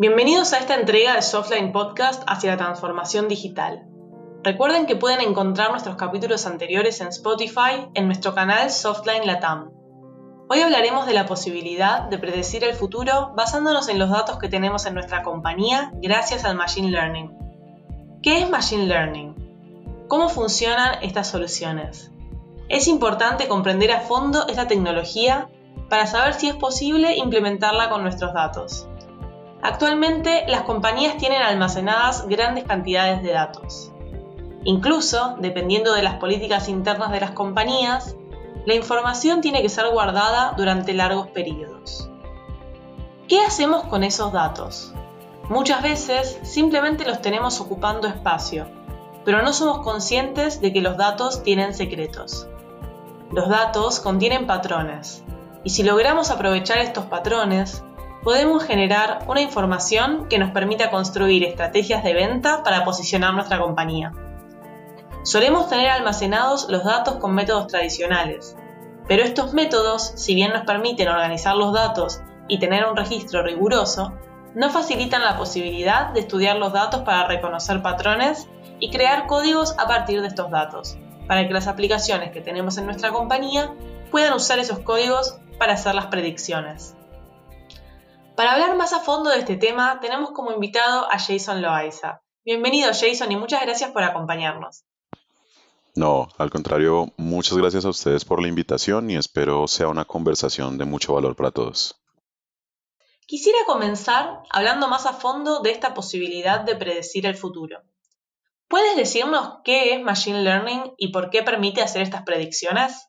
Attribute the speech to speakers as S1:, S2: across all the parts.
S1: Bienvenidos a esta entrega de Softline Podcast hacia la transformación digital. Recuerden que pueden encontrar nuestros capítulos anteriores en Spotify en nuestro canal Softline Latam. Hoy hablaremos de la posibilidad de predecir el futuro basándonos en los datos que tenemos en nuestra compañía gracias al Machine Learning. ¿Qué es Machine Learning? ¿Cómo funcionan estas soluciones? Es importante comprender a fondo esta tecnología para saber si es posible implementarla con nuestros datos. Actualmente las compañías tienen almacenadas grandes cantidades de datos. Incluso, dependiendo de las políticas internas de las compañías, la información tiene que ser guardada durante largos periodos. ¿Qué hacemos con esos datos? Muchas veces simplemente los tenemos ocupando espacio, pero no somos conscientes de que los datos tienen secretos. Los datos contienen patrones, y si logramos aprovechar estos patrones, podemos generar una información que nos permita construir estrategias de venta para posicionar nuestra compañía. Solemos tener almacenados los datos con métodos tradicionales, pero estos métodos, si bien nos permiten organizar los datos y tener un registro riguroso, no facilitan la posibilidad de estudiar los datos para reconocer patrones y crear códigos a partir de estos datos, para que las aplicaciones que tenemos en nuestra compañía puedan usar esos códigos para hacer las predicciones. Para hablar más a fondo de este tema, tenemos como invitado a Jason Loaiza. Bienvenido Jason y muchas gracias por acompañarnos.
S2: No, al contrario, muchas gracias a ustedes por la invitación y espero sea una conversación de mucho valor para todos.
S1: Quisiera comenzar hablando más a fondo de esta posibilidad de predecir el futuro. ¿Puedes decirnos qué es Machine Learning y por qué permite hacer estas predicciones?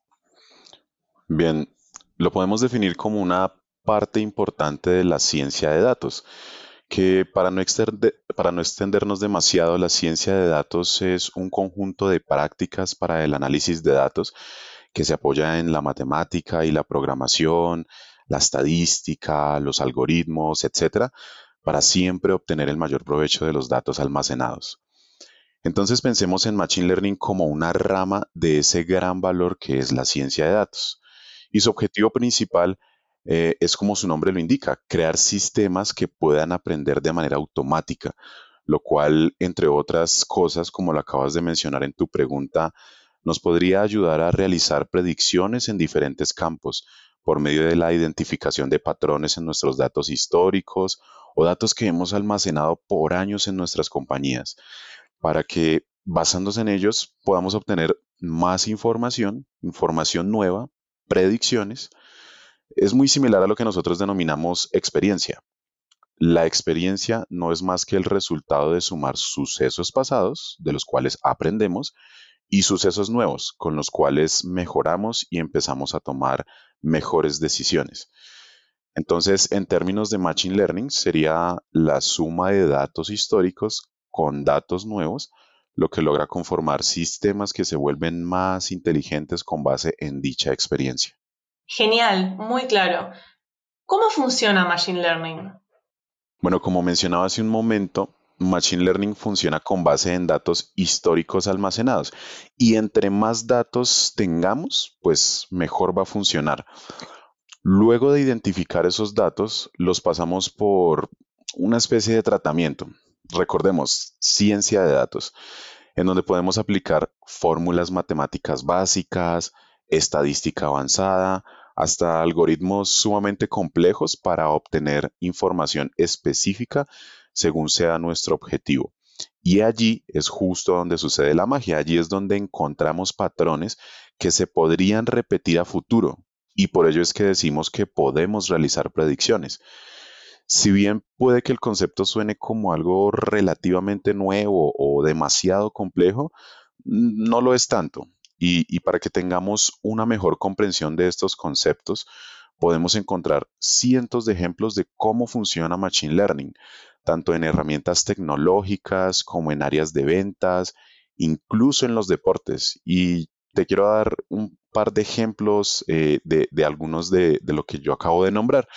S2: Bien, lo podemos definir como una parte importante de la ciencia de datos, que para no, para no extendernos demasiado, la ciencia de datos es un conjunto de prácticas para el análisis de datos que se apoya en la matemática y la programación, la estadística, los algoritmos, etcétera, para siempre obtener el mayor provecho de los datos almacenados. Entonces pensemos en Machine Learning como una rama de ese gran valor que es la ciencia de datos. Y su objetivo principal eh, es como su nombre lo indica, crear sistemas que puedan aprender de manera automática, lo cual, entre otras cosas, como lo acabas de mencionar en tu pregunta, nos podría ayudar a realizar predicciones en diferentes campos por medio de la identificación de patrones en nuestros datos históricos o datos que hemos almacenado por años en nuestras compañías, para que basándose en ellos podamos obtener más información, información nueva, predicciones, es muy similar a lo que nosotros denominamos experiencia. La experiencia no es más que el resultado de sumar sucesos pasados, de los cuales aprendemos, y sucesos nuevos, con los cuales mejoramos y empezamos a tomar mejores decisiones. Entonces, en términos de Machine Learning, sería la suma de datos históricos con datos nuevos, lo que logra conformar sistemas que se vuelven más inteligentes con base en dicha experiencia.
S1: Genial, muy claro. ¿Cómo funciona Machine Learning?
S2: Bueno, como mencionaba hace un momento, Machine Learning funciona con base en datos históricos almacenados y entre más datos tengamos, pues mejor va a funcionar. Luego de identificar esos datos, los pasamos por una especie de tratamiento. Recordemos, ciencia de datos, en donde podemos aplicar fórmulas matemáticas básicas, estadística avanzada, hasta algoritmos sumamente complejos para obtener información específica según sea nuestro objetivo. Y allí es justo donde sucede la magia, allí es donde encontramos patrones que se podrían repetir a futuro y por ello es que decimos que podemos realizar predicciones. Si bien puede que el concepto suene como algo relativamente nuevo o demasiado complejo, no lo es tanto. Y, para que tengamos una mejor comprensión de estos conceptos, podemos encontrar cientos de ejemplos de cómo funciona Machine Learning, tanto en herramientas tecnológicas como en áreas de ventas, incluso en los deportes. Y te quiero dar un par de ejemplos eh, de, algunos de, de, lo que yo acabo de nombrar.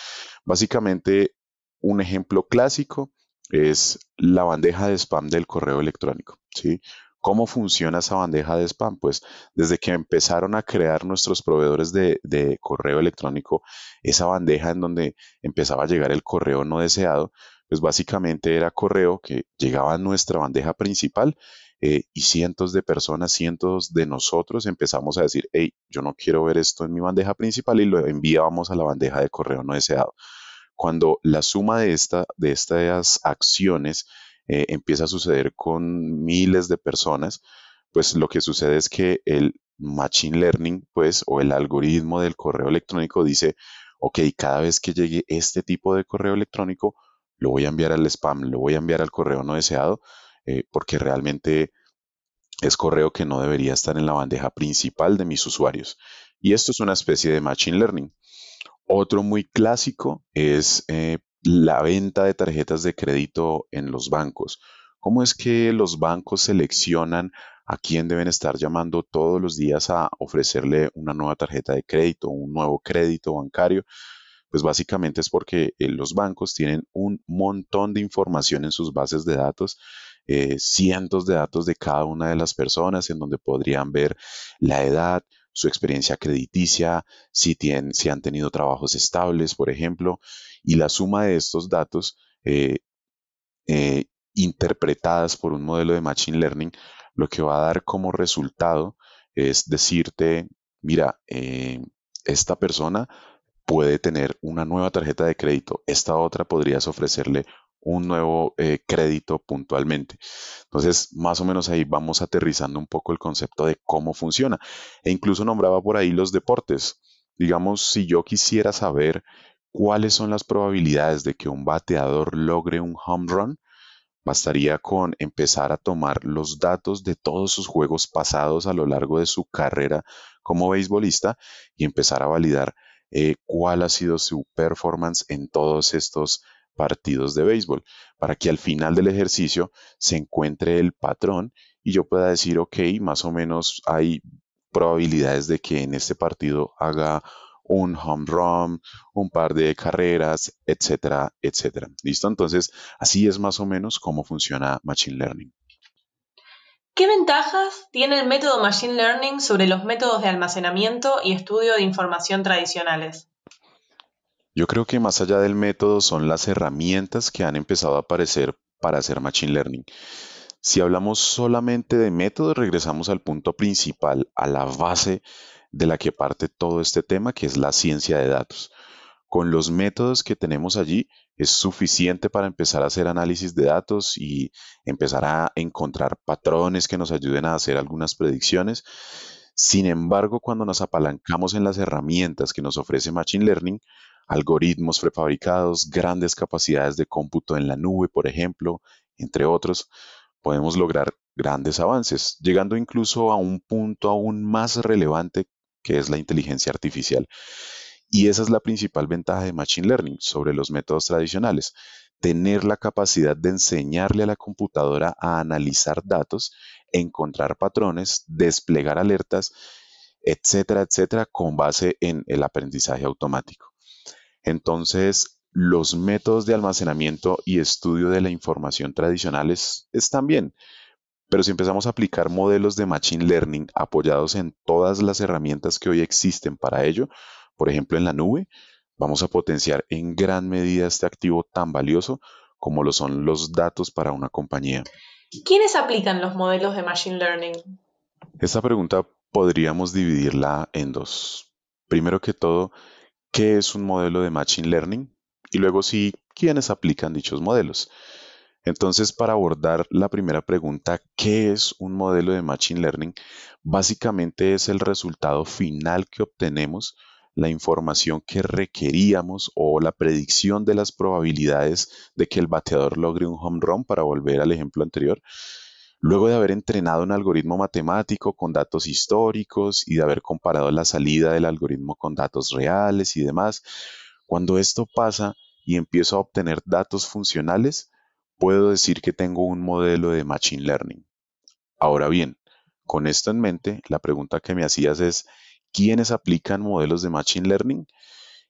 S2: Básicamente, un ejemplo clásico es la bandeja de spam del correo electrónico. ¿sí? ¿Cómo funciona esa bandeja de spam? Pues desde que empezaron a crear nuestros proveedores de, correo electrónico, esa bandeja en donde empezaba a llegar el correo no deseado, pues básicamente era correo que llegaba a nuestra bandeja principal eh, y cientos de personas, cientos de nosotros empezamos a decir, hey, yo no quiero ver esto en mi bandeja principal y lo enviábamos a la bandeja de correo no deseado. Cuando la suma de, esta, de estas acciones eh, empieza a suceder con miles de personas, pues lo que sucede es que el machine learning, pues, o el algoritmo del correo electrónico dice, ok, cada vez que llegue este tipo de correo electrónico, lo voy a enviar al spam, lo voy a enviar al correo no deseado, eh, porque realmente es correo que no debería estar en la bandeja principal de mis usuarios. Y esto es una especie de machine learning. Otro muy clásico es eh, la venta de tarjetas de crédito en los bancos. ¿Cómo es que los bancos seleccionan a quién deben estar llamando todos los días a ofrecerle una nueva tarjeta de crédito, un nuevo crédito bancario? Pues básicamente es porque eh, los bancos tienen un montón de información en sus bases de datos, eh, cientos de datos de cada una de las personas en donde podrían ver la edad, su experiencia crediticia, si, tienen, si han tenido trabajos estables, por ejemplo, y la suma de estos datos eh, eh, interpretadas por un modelo de Machine Learning, lo que va a dar como resultado es decirte, mira, eh, esta persona puede tener una nueva tarjeta de crédito, esta otra podrías ofrecerle un nuevo crédito puntualmente. Entonces, más o menos ahí vamos aterrizando un poco el concepto de cómo funciona. E incluso nombraba por ahí los deportes. Digamos, si yo quisiera saber cuáles son las probabilidades de que un bateador logre un home run, bastaría con empezar a tomar los datos de todos sus juegos pasados a lo largo de su carrera como beisbolista y empezar a validar eh, cuál ha sido su performance en todos estos partidos de béisbol, para que al final del ejercicio se encuentre el patrón y yo pueda decir, ok, más o menos hay probabilidades de que en este partido haga un home run, un par de carreras, etcétera, etcétera. ¿Listo? Entonces, así es más o menos cómo funciona Machine Learning.
S1: ¿Qué ventajas tiene el método Machine Learning sobre los métodos de almacenamiento y estudio de información tradicionales?
S2: Yo creo que más allá del método son las herramientas que han empezado a aparecer para hacer Machine Learning. Si hablamos solamente de métodos, regresamos al punto principal, a la base de la que parte todo este tema, que es la ciencia de datos. Con los métodos que tenemos allí es suficiente para empezar a hacer análisis de datos y empezar a encontrar patrones que nos ayuden a hacer algunas predicciones. Sin embargo, cuando nos apalancamos en las herramientas que nos ofrece Machine Learning, algoritmos prefabricados, grandes capacidades de cómputo en la nube, por ejemplo, entre otros, podemos lograr grandes avances, llegando incluso a un punto aún más relevante que es la inteligencia artificial. Y esa es la principal ventaja de Machine Learning sobre los métodos tradicionales, tener la capacidad de enseñarle a la computadora a analizar datos, encontrar patrones, desplegar alertas, etcétera, etcétera, con base en el aprendizaje automático. Entonces, los métodos de almacenamiento y estudio de la información tradicionales están bien, pero si empezamos a aplicar modelos de Machine Learning apoyados en todas las herramientas que hoy existen para ello, por ejemplo en la nube, vamos a potenciar en gran medida este activo tan valioso como lo son los datos para una compañía.
S1: ¿Quiénes aplican los modelos de Machine Learning?
S2: Esta pregunta podríamos dividirla en dos. Primero que todo, ¿qué es un modelo de Machine Learning? Y luego sí, ¿quiénes aplican dichos modelos? Entonces, para abordar la primera pregunta, ¿qué es un modelo de Machine Learning? Básicamente es el resultado final que obtenemos, la información que requeríamos o la predicción de las probabilidades de que el bateador logre un home run, para volver al ejemplo anterior. Luego de haber entrenado un algoritmo matemático con datos históricos y de haber comparado la salida del algoritmo con datos reales y demás, cuando esto pasa y empiezo a obtener datos funcionales, puedo decir que tengo un modelo de Machine Learning. Ahora bien, con esto en mente, la pregunta que me hacías es, ¿quiénes aplican modelos de Machine Learning?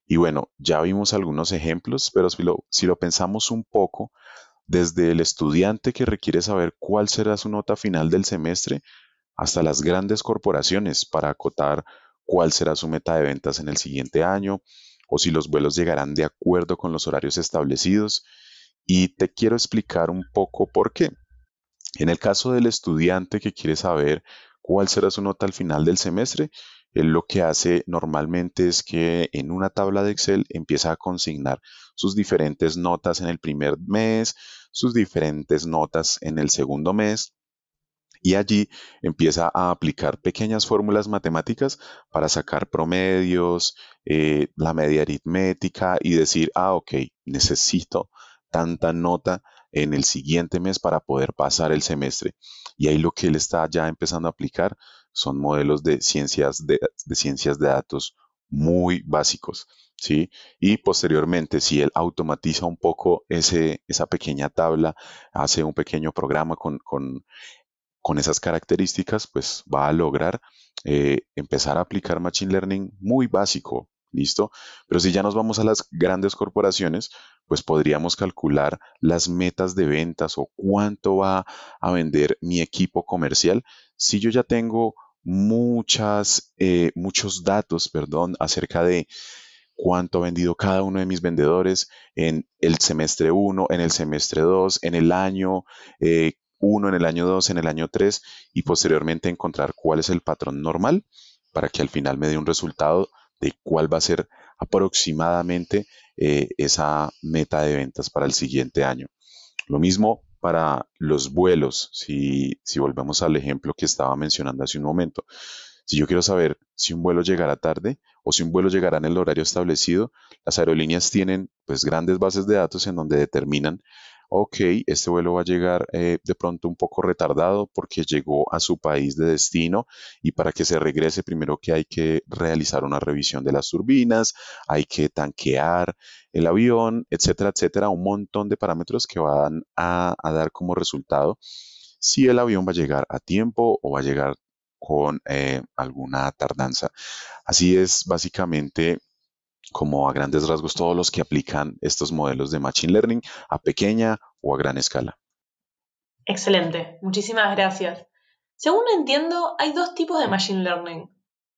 S2: Y bueno, ya vimos algunos ejemplos, pero si lo, si lo pensamos un poco, desde el estudiante que requiere saber cuál será su nota final del semestre, hasta las grandes corporaciones para acotar cuál será su meta de ventas en el siguiente año, o si los vuelos llegarán de acuerdo con los horarios establecidos, Y te quiero explicar un poco por qué. En el caso del estudiante que quiere saber cuál será su nota al final del semestre, él lo que hace normalmente es que en una tabla de Excel empieza a consignar sus diferentes notas en el primer mes, sus diferentes notas en el segundo mes, y allí empieza a aplicar pequeñas fórmulas matemáticas para sacar promedios, eh, la media aritmética y decir, ah, ok, necesito tanta nota en el siguiente mes para poder pasar el semestre. Y ahí lo que él está ya empezando a aplicar son modelos de ciencias de, ciencias de datos muy básicos. ¿sí? Y posteriormente, si él automatiza un poco ese, esa pequeña tabla, hace un pequeño programa con, con, con esas características, pues va a lograr eh, empezar a aplicar Machine Learning muy básico, ¿listo? Pero si ya nos vamos a las grandes corporaciones, pues podríamos calcular las metas de ventas o cuánto va a vender mi equipo comercial si yo ya tengo muchas, eh, muchos datos, perdón, acerca de cuánto ha vendido cada uno de mis vendedores en el semestre 1, en el semestre 2, en el año 1, eh, en el año 2, en el año 3 y posteriormente encontrar cuál es el patrón normal para que al final me dé un resultado de cuál va a ser aproximadamente eh, esa meta de ventas para el siguiente año. Lo mismo para los vuelos, si, si volvemos al ejemplo que estaba mencionando hace un momento. Si yo quiero saber si un vuelo llegará tarde o si un vuelo llegará en el horario establecido, las aerolíneas tienen pues grandes bases de datos en donde determinan ok, este vuelo va a llegar eh, de pronto un poco retardado porque llegó a su país de destino y para que se regrese primero que hay que realizar una revisión de las turbinas, hay que tanquear el avión, etcétera, etcétera, un montón de parámetros que van a, dar como resultado si el avión va a llegar a tiempo o va a llegar con eh, alguna tardanza. Así es básicamente como a grandes rasgos todos los que aplican estos modelos de Machine Learning a pequeña o a gran escala.
S1: Excelente, muchísimas gracias. Según entiendo, hay dos tipos de Machine Learning,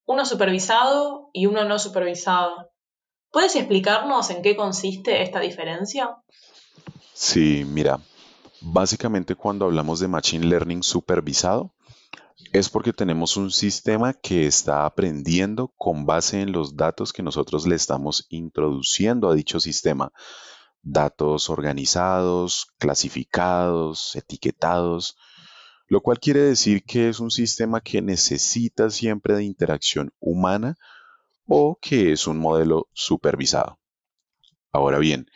S1: uno supervisado y uno no supervisado. ¿Puedes explicarnos en qué consiste esta diferencia?
S2: Sí, mira, básicamente cuando hablamos de Machine Learning supervisado, es porque tenemos un sistema que está aprendiendo con base en los datos que nosotros le estamos introduciendo a dicho sistema. Datos organizados, clasificados, etiquetados, lo cual quiere decir que es un sistema que necesita siempre de interacción humana o que es un modelo supervisado. Ahora bien,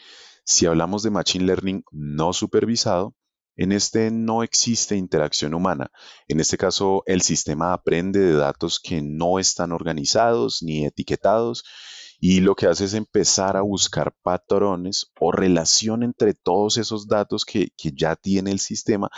S2: si hablamos de Machine Learning no supervisado, en este no existe interacción humana. En este caso, el sistema aprende de datos que no están organizados ni etiquetados y lo que hace es empezar a buscar patrones o relación entre todos esos datos que, ya tiene el sistema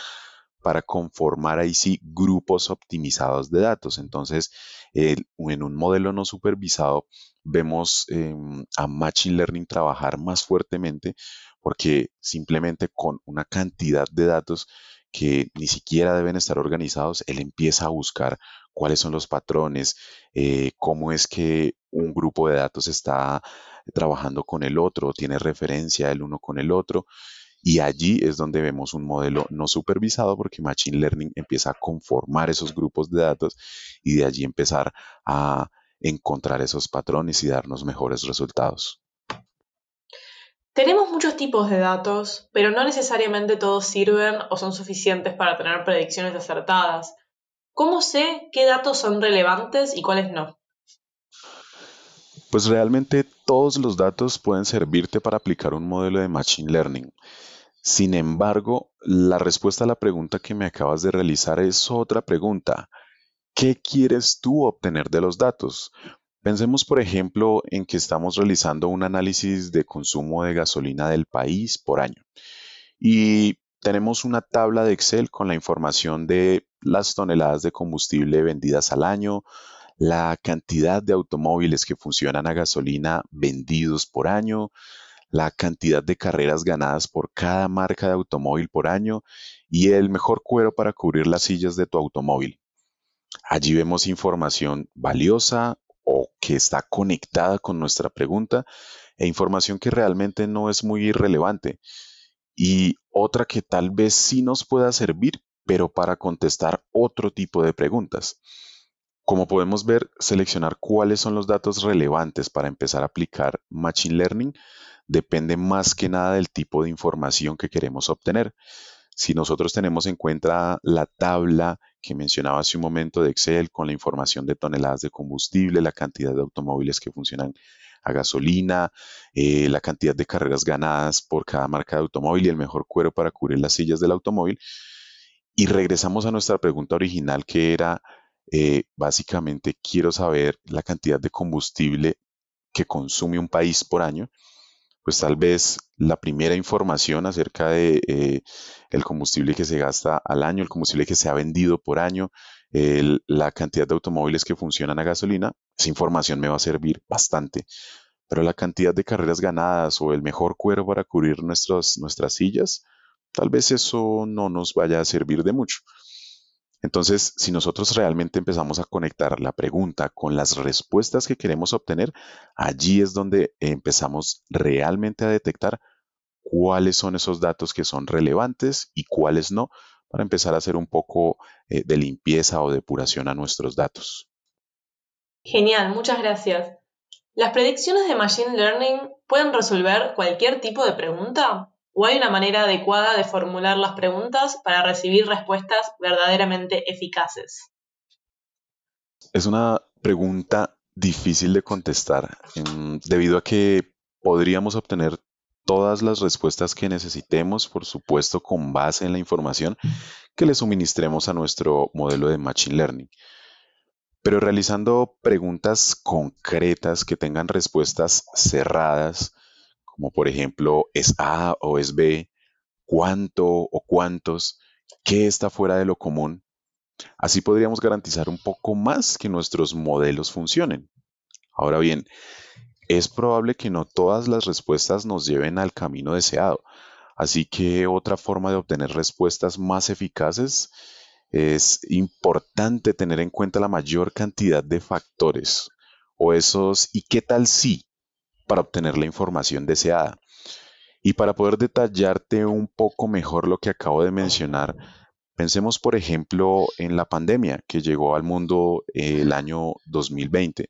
S2: para conformar ahí sí grupos optimizados de datos. Entonces, en un modelo no supervisado vemos em, a Machine Learning trabajar más fuertemente porque simplemente con una cantidad de datos que ni siquiera deben estar organizados, él empieza a buscar cuáles son los patrones, eh, cómo es que un grupo de datos está trabajando con el otro, tiene referencia el uno con el otro. Y allí es donde vemos un modelo no supervisado porque Machine Learning empieza a conformar esos grupos de datos y de allí empezar a encontrar esos patrones y darnos mejores resultados.
S1: Tenemos muchos tipos de datos, pero no necesariamente todos sirven o son suficientes para tener predicciones acertadas. ¿Cómo sé qué datos son relevantes y cuáles no?
S2: Pues realmente todos los datos pueden servirte para aplicar un modelo de Machine Learning. Sin embargo, la respuesta a la pregunta que me acabas de realizar es otra pregunta. ¿Qué quieres tú obtener de los datos? Pensemos, por ejemplo, en que estamos realizando un análisis de consumo de gasolina del país por año y tenemos una tabla de Excel con la información de las toneladas de combustible vendidas al año, la cantidad de automóviles que funcionan a gasolina vendidos por año, la cantidad de carreras ganadas por cada marca de automóvil por año y el mejor cuero para cubrir las sillas de tu automóvil. Allí vemos información valiosa, que está conectada con nuestra pregunta e información que realmente no es muy irrelevante. y otra que tal vez sí nos pueda servir, pero para contestar otro tipo de preguntas. Como podemos ver, seleccionar cuáles son los datos relevantes para empezar a aplicar Machine Learning depende más que nada del tipo de información que queremos obtener. Si nosotros tenemos en cuenta la tabla que mencionaba hace un momento de Excel con la información de toneladas de combustible, la cantidad de automóviles que funcionan a gasolina, eh, la cantidad de carreras ganadas por cada marca de automóvil y el mejor cuero para cubrir las sillas del automóvil. Y regresamos a nuestra pregunta original que era, eh, básicamente, quiero saber la cantidad de combustible que consume un país por año pues tal vez la primera información acerca de eh, el combustible que se gasta al año, el combustible que se ha vendido por año, la cantidad de automóviles que funcionan a gasolina, esa información me va a servir bastante. Pero la cantidad de carreras ganadas o el mejor cuero para cubrir nuestras sillas, tal vez eso no nos vaya a servir de mucho. Entonces, si nosotros realmente empezamos a conectar la pregunta con las respuestas que queremos obtener, allí es donde empezamos realmente a detectar cuáles son esos datos que son relevantes y cuáles no, para empezar a hacer un poco eh, de limpieza o depuración a nuestros datos.
S1: Genial, muchas gracias. ¿Las predicciones de Machine Learning pueden resolver cualquier tipo de pregunta? ¿O hay una manera adecuada de formular las preguntas para recibir respuestas verdaderamente eficaces?
S2: Es una pregunta difícil de contestar, debido a que podríamos obtener todas las respuestas que necesitemos, por supuesto, con base en la información que le suministremos a nuestro modelo de Machine Learning. Pero realizando preguntas concretas que tengan respuestas cerradas, como por ejemplo, ¿es A o es B? ¿Cuánto o cuántos? ¿Qué está fuera de lo común? Así podríamos garantizar un poco más que nuestros modelos funcionen. Ahora bien, es probable que no todas las respuestas nos lleven al camino deseado, así que otra forma de obtener respuestas más eficaces es importante tener en cuenta la mayor cantidad de factores o esos y qué tal si para obtener la información deseada. Y para poder detallarte un poco mejor lo que acabo de mencionar, pensemos por ejemplo en la pandemia que llegó al mundo eh, el año 2020.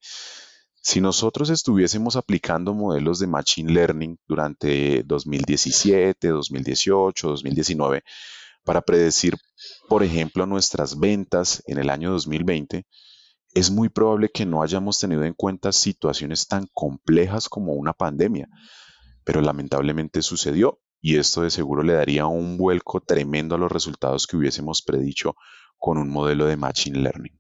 S2: Si nosotros estuviésemos aplicando modelos de Machine Learning durante 2017, 2018, 2019, para predecir, por ejemplo, nuestras ventas en el año 2020, es muy probable que no hayamos tenido en cuenta situaciones tan complejas como una pandemia, pero lamentablemente sucedió y esto de seguro le daría un vuelco tremendo a los resultados que hubiésemos predicho con un modelo de Machine Learning.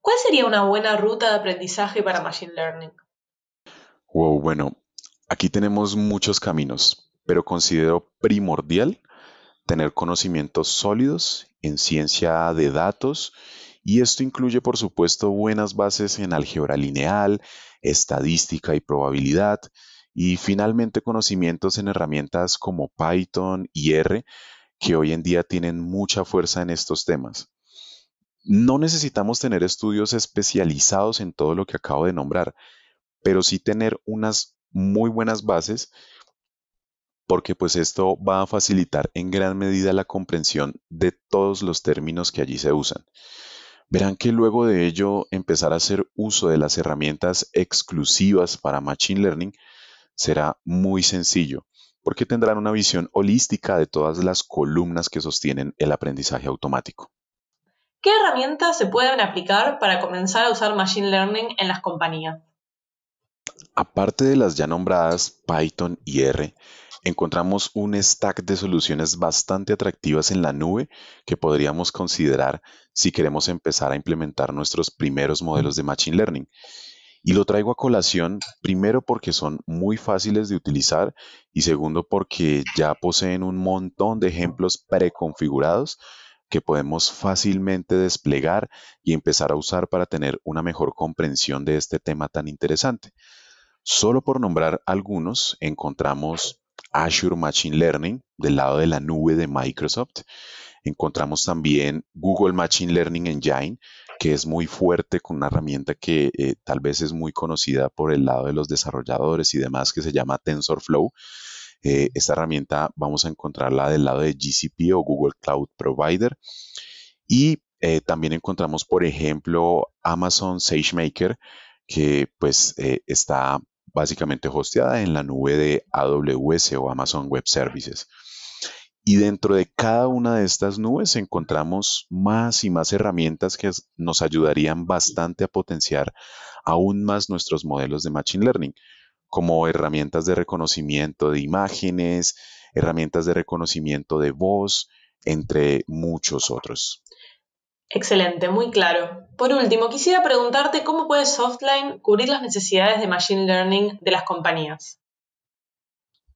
S1: ¿Cuál sería una buena ruta de aprendizaje para Machine Learning?
S2: Wow, bueno, aquí tenemos muchos caminos, pero considero primordial tener conocimientos sólidos en ciencia de datos y esto incluye, por supuesto, buenas bases en álgebra lineal, estadística y probabilidad, y finalmente conocimientos en herramientas como Python y R, que hoy en día tienen mucha fuerza en estos temas. No necesitamos tener estudios especializados en todo lo que acabo de nombrar, pero sí tener unas muy buenas bases porque pues esto va a facilitar en gran medida la comprensión de todos los términos que allí se usan. Verán que luego de ello empezar a hacer uso de las herramientas exclusivas para Machine Learning será muy sencillo, porque tendrán una visión holística de todas las columnas que sostienen el aprendizaje automático.
S1: ¿Qué herramientas se pueden aplicar para comenzar a usar Machine Learning en las compañías?
S2: Aparte de las ya nombradas Python y R, encontramos un stack de soluciones bastante atractivas en la nube que podríamos considerar si queremos empezar a implementar nuestros primeros modelos de Machine Learning. Y lo traigo a colación primero porque son muy fáciles de utilizar y segundo porque ya poseen un montón de ejemplos preconfigurados que podemos fácilmente desplegar y empezar a usar para tener una mejor comprensión de este tema tan interesante. Solo por nombrar algunos, encontramos Azure Machine Learning del lado de la nube de Microsoft. Encontramos también Google Machine Learning Engine, que es muy fuerte con una herramienta que eh, tal vez es muy conocida por el lado de los desarrolladores y demás, que se llama TensorFlow. Eh, esta herramienta vamos a encontrarla del lado de GCP o Google Cloud Provider. Y eh, también encontramos, por ejemplo, Amazon SageMaker, que pues está básicamente hosteada en la nube de AWS o Amazon Web Services. Y dentro de cada una de estas nubes encontramos más y más herramientas que nos ayudarían bastante a potenciar aún más nuestros modelos de Machine Learning, como herramientas de reconocimiento de imágenes, herramientas de reconocimiento de voz, entre muchos otros.
S1: Excelente, muy claro. Por último, quisiera preguntarte cómo puede Softline cubrir las necesidades de Machine Learning de las compañías.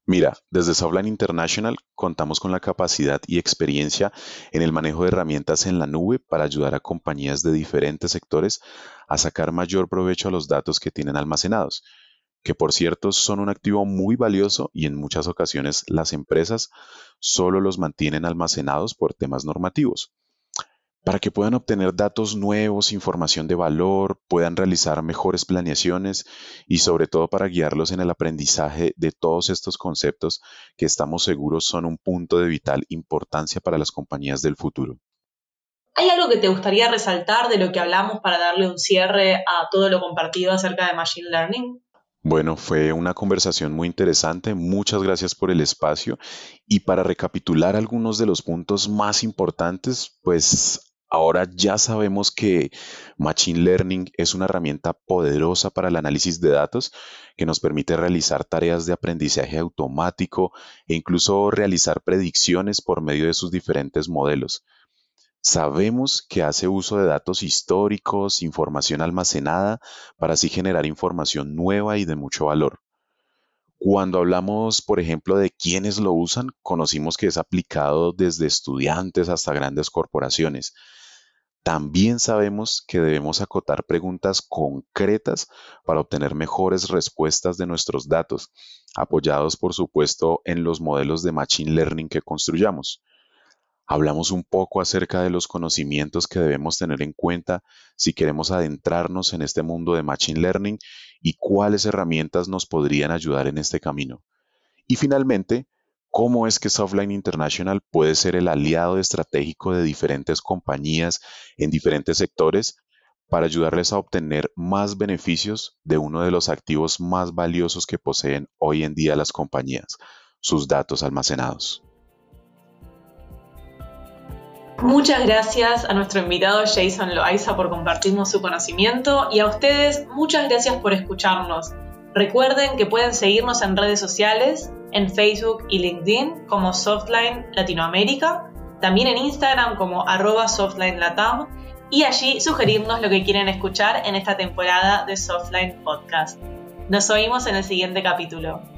S2: Mira, desde Softline International contamos con la capacidad y experiencia en el manejo de herramientas en la nube para ayudar a compañías de diferentes sectores a sacar mayor provecho a los datos que tienen almacenados, que por cierto son un activo muy valioso y en muchas ocasiones las empresas solo los mantienen almacenados por temas normativos para que puedan obtener datos nuevos, información de valor, puedan realizar mejores planeaciones y sobre todo para guiarlos en el aprendizaje de todos estos conceptos que estamos seguros son un punto de vital importancia para las compañías del futuro.
S1: ¿Hay algo que te gustaría resaltar de lo que hablamos para darle un cierre a todo lo compartido acerca de Machine Learning?
S2: Bueno, fue una conversación muy interesante. Muchas gracias por el espacio. Y para recapitular algunos de los puntos más importantes, pues Ahora ya sabemos que Machine Learning es una herramienta poderosa para el análisis de datos que nos permite realizar tareas de aprendizaje automático e incluso realizar predicciones por medio de sus diferentes modelos. Sabemos que hace uso de datos históricos, información almacenada, para así generar información nueva y de mucho valor. Cuando hablamos, por ejemplo, de quiénes lo usan, conocimos que es aplicado desde estudiantes hasta grandes corporaciones también sabemos que debemos acotar preguntas concretas para obtener mejores respuestas de nuestros datos, apoyados por supuesto en los modelos de Machine Learning que construyamos. Hablamos un poco acerca de los conocimientos que debemos tener en cuenta si queremos adentrarnos en este mundo de Machine Learning y cuáles herramientas nos podrían ayudar en este camino. Y finalmente, cómo es que Softline International puede ser el aliado estratégico de diferentes compañías en diferentes sectores para ayudarles a obtener más beneficios de uno de los activos más valiosos que poseen hoy en día las compañías, sus datos almacenados.
S1: Muchas gracias a nuestro invitado Jason Loaiza por compartirnos su conocimiento y a ustedes muchas gracias por escucharnos. Recuerden que pueden seguirnos en redes sociales, en Facebook y LinkedIn como Softline Latinoamérica, también en Instagram como arroba Softline Latam y allí sugerirnos lo que quieren escuchar en esta temporada de Softline Podcast. Nos oímos en el siguiente capítulo.